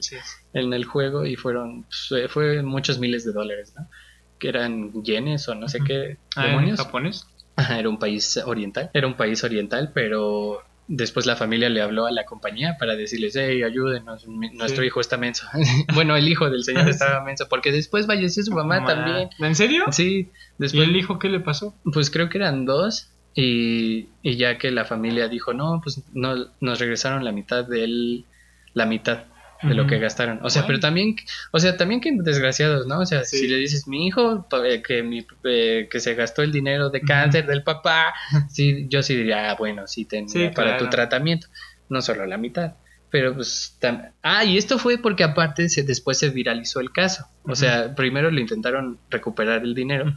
en el juego y fueron, pues, fue muchos miles de dólares, ¿no? Que eran yenes o no sé qué Ah, ¿en demonios. japonés? Ajá, era un país oriental. Era un país oriental, pero después la familia le habló a la compañía para decirles, hey, ayúdenos, mi- nuestro Sí. hijo está menso. bueno, el hijo del señor estaba menso, porque después falleció su mamá Ma- también. ¿En serio? Sí, ¿Y después, el hijo qué le pasó? pues creo que eran dos. Y, y ya que la familia dijo, no, pues no, nos regresaron la mitad del, la mitad de lo que gastaron. O sea, Bueno. pero también, o sea, también que desgraciados, ¿no? O sea, Sí. si le dices, mi hijo, eh, que, mi, eh, que se gastó el dinero de cáncer del papá, sí, yo sí diría, ah, bueno, sí, ten Sí, para claro. tu tratamiento, no solo la mitad. Pero pues, ah, y esto fue porque aparte se, después se viralizó el caso. O sea, primero le intentaron recuperar el dinero,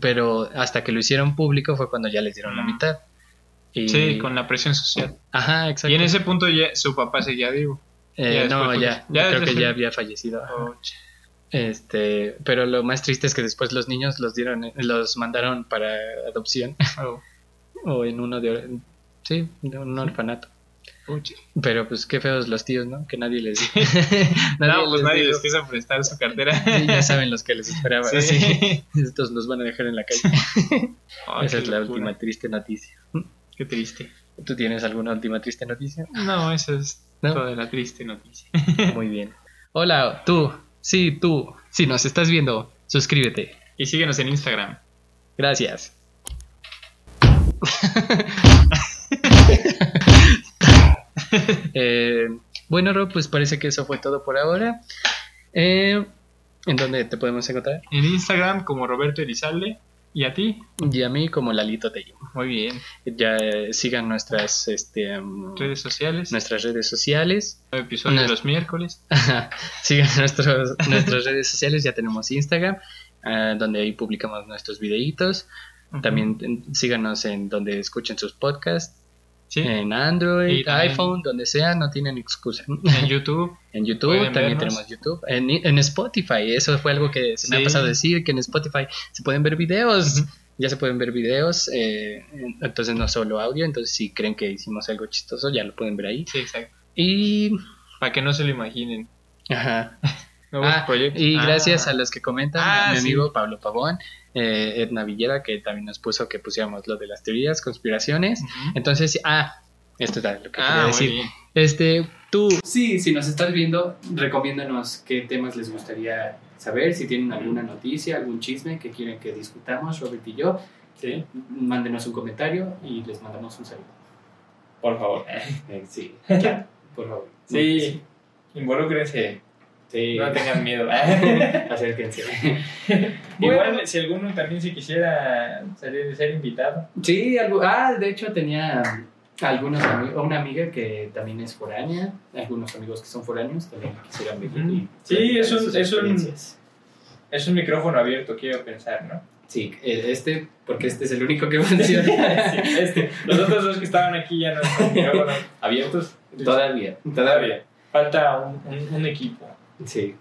pero hasta que lo hicieron público fue cuando ya les dieron la mitad. Y... Sí, con la presión social. Ajá, exacto. Y en ese punto ya su papá seguía vivo. Eh, no, ya, ya creo que ya había fallecido. Oh, Este, pero lo más triste es que después los niños los dieron, los mandaron para adopción oh, o en uno de, sí, de un orfanato. oh, Pero pues qué feos los tíos, ¿no? Que nadie les No, pues nadie dijo. les quiso prestar su cartera. Sí, ya saben los que les esperaba. Sí. sí. Estos los van a dejar en la calle. Esa es la locura. última triste noticia. Qué triste. ¿Tú tienes alguna última triste noticia? No, esa es ¿No? toda la triste noticia. Muy bien. Hola, tú. Sí, tú. Si nos estás viendo, suscríbete. Y síguenos en Instagram. Gracias. Eh, bueno, Rob, pues parece que eso fue todo por ahora. Eh, ¿En dónde te podemos encontrar? En Instagram como Roberto Elizalde. ¿Y a ti? Y a mí como Lalito Tello. Muy bien. Ya eh, sigan nuestras, este, um, Redes sociales. nuestras redes sociales. Episodio de los miércoles. sigan nuestros, nuestras redes sociales. Ya tenemos Instagram, ah, donde ahí publicamos nuestros videitos. También en- síganos en donde escuchen sus podcasts. Sí. En Android, Y iPhone, donde sea, no tienen excusa. En YouTube. En YouTube, también vernos. tenemos YouTube. En, en Spotify, eso fue algo que se me ha pasado a decir, que en Spotify se pueden ver videos. Ya se pueden ver videos, eh, entonces no solo audio, entonces si creen que hicimos algo chistoso, ya lo pueden ver ahí. Sí, exacto. Y... Para que no se lo imaginen. Ajá. Nuevos Ah, proyectos. y Ah. gracias a los que comentan, Ah, a mi sí. amigo Pablo Pavón, eh, Edna Villera, que también nos puso que pusiéramos lo de las teorías, conspiraciones. Entonces, ah, esto es lo que Ah, quería decir. bien. Este, tú. Sí, si nos estás viendo, recomiéndanos qué temas les gustaría saber. Si tienen alguna noticia, algún chisme que quieren que discutamos, Robert y yo, Sí. mándenos un comentario y les mandamos un saludo. Por favor. Eh, sí, claro, por favor. Sí. Involúcrense. Sí. No tengan miedo. Acérquense. Igual, si alguno también se quisiera salir ser invitado. Sí, algo, ah, de hecho tenía algunos amigos, una amiga que también es foránea, algunos amigos que son foráneos también quisieran venir. y Sí, es un- es un-. Es un micrófono abierto, quiero pensar, ¿no? Sí, eh, este, porque este es el único que funciona. Sí, este. Los otros dos que estaban aquí ya no están micrófonos abiertos. Todavía. Todavía. Falta un, un- un equipo. Sí.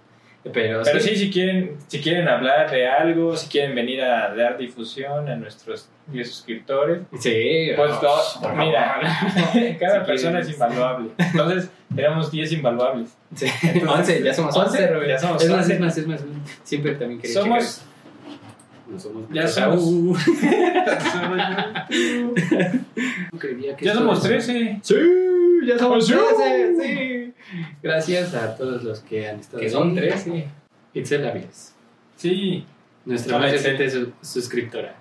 Pero, Pero sí, si quieren, si quieren hablar de algo, si quieren venir a dar difusión a nuestros 10 suscriptores, Sí. pues dos, por mira, cada Si persona quieren. es invaluable. Entonces, tenemos 10 invaluables. Sí. 11, ya somos 11, 11, Robert. ya somos es más, 11. es más, es más. Siempre también quería Somos, checar. No somos. Ya somos- Uh, ya no creía que esto somos es- 13. Sí, ya somos ¡Sí! 13. Sí. Gracias a todos los que han estado. Que son ahí. 13. Itzel Aviles, Sí, nuestra más reciente su- suscriptora.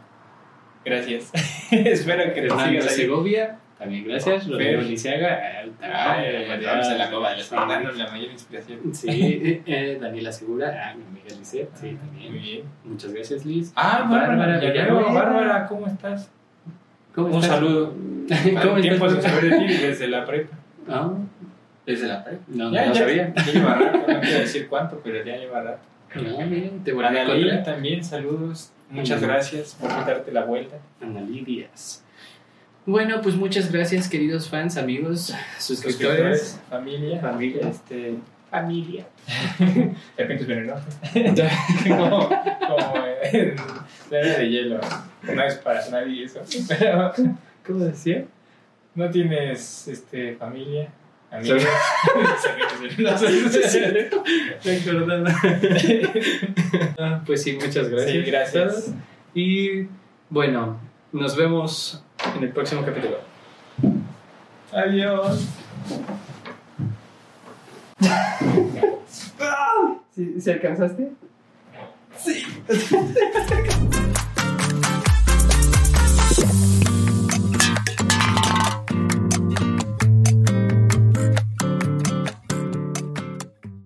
gracias. Espero que nos sigas. Segovia, también gracias. Fer. Rodrigo Lisiaga, ah, Ay, también, vamos a la coba, les sí. estamos dando la mayor inspiración. Sí, eh, Daniela Segura, ah, mi amiga Lisette, sí, Muy también. bien. Muchas gracias, Liz. Ah, Bárbara, Bárbara. Bárbara, ¿cómo estás? ¿Cómo Un estás? saludo. ¿Cómo tiempo estás? saber de ti desde la prepa. Ah, Desde la prepa. no, Ya, no ya, sabía. ya lleva rato, no quiero decir cuánto, pero ya lleva rato. Ah, bien, te volví a encontrar. también, saludos. Muchas gracias por darte la vuelta. Analí Díaz. Bueno, pues muchas gracias, queridos fans, amigos, suscriptores. familia. Familia. Este, Familia. serpientes venenosas. como como en era de hielo. No es para nadie eso. Pero ¿Cómo decía? no tienes este, familia, Me. Ah, pues sí, muchas gracias. Sí, gracias. Y bueno, nos vemos en el próximo capítulo. Adiós. ¿Sí, ¿sí alcanzaste? Sí.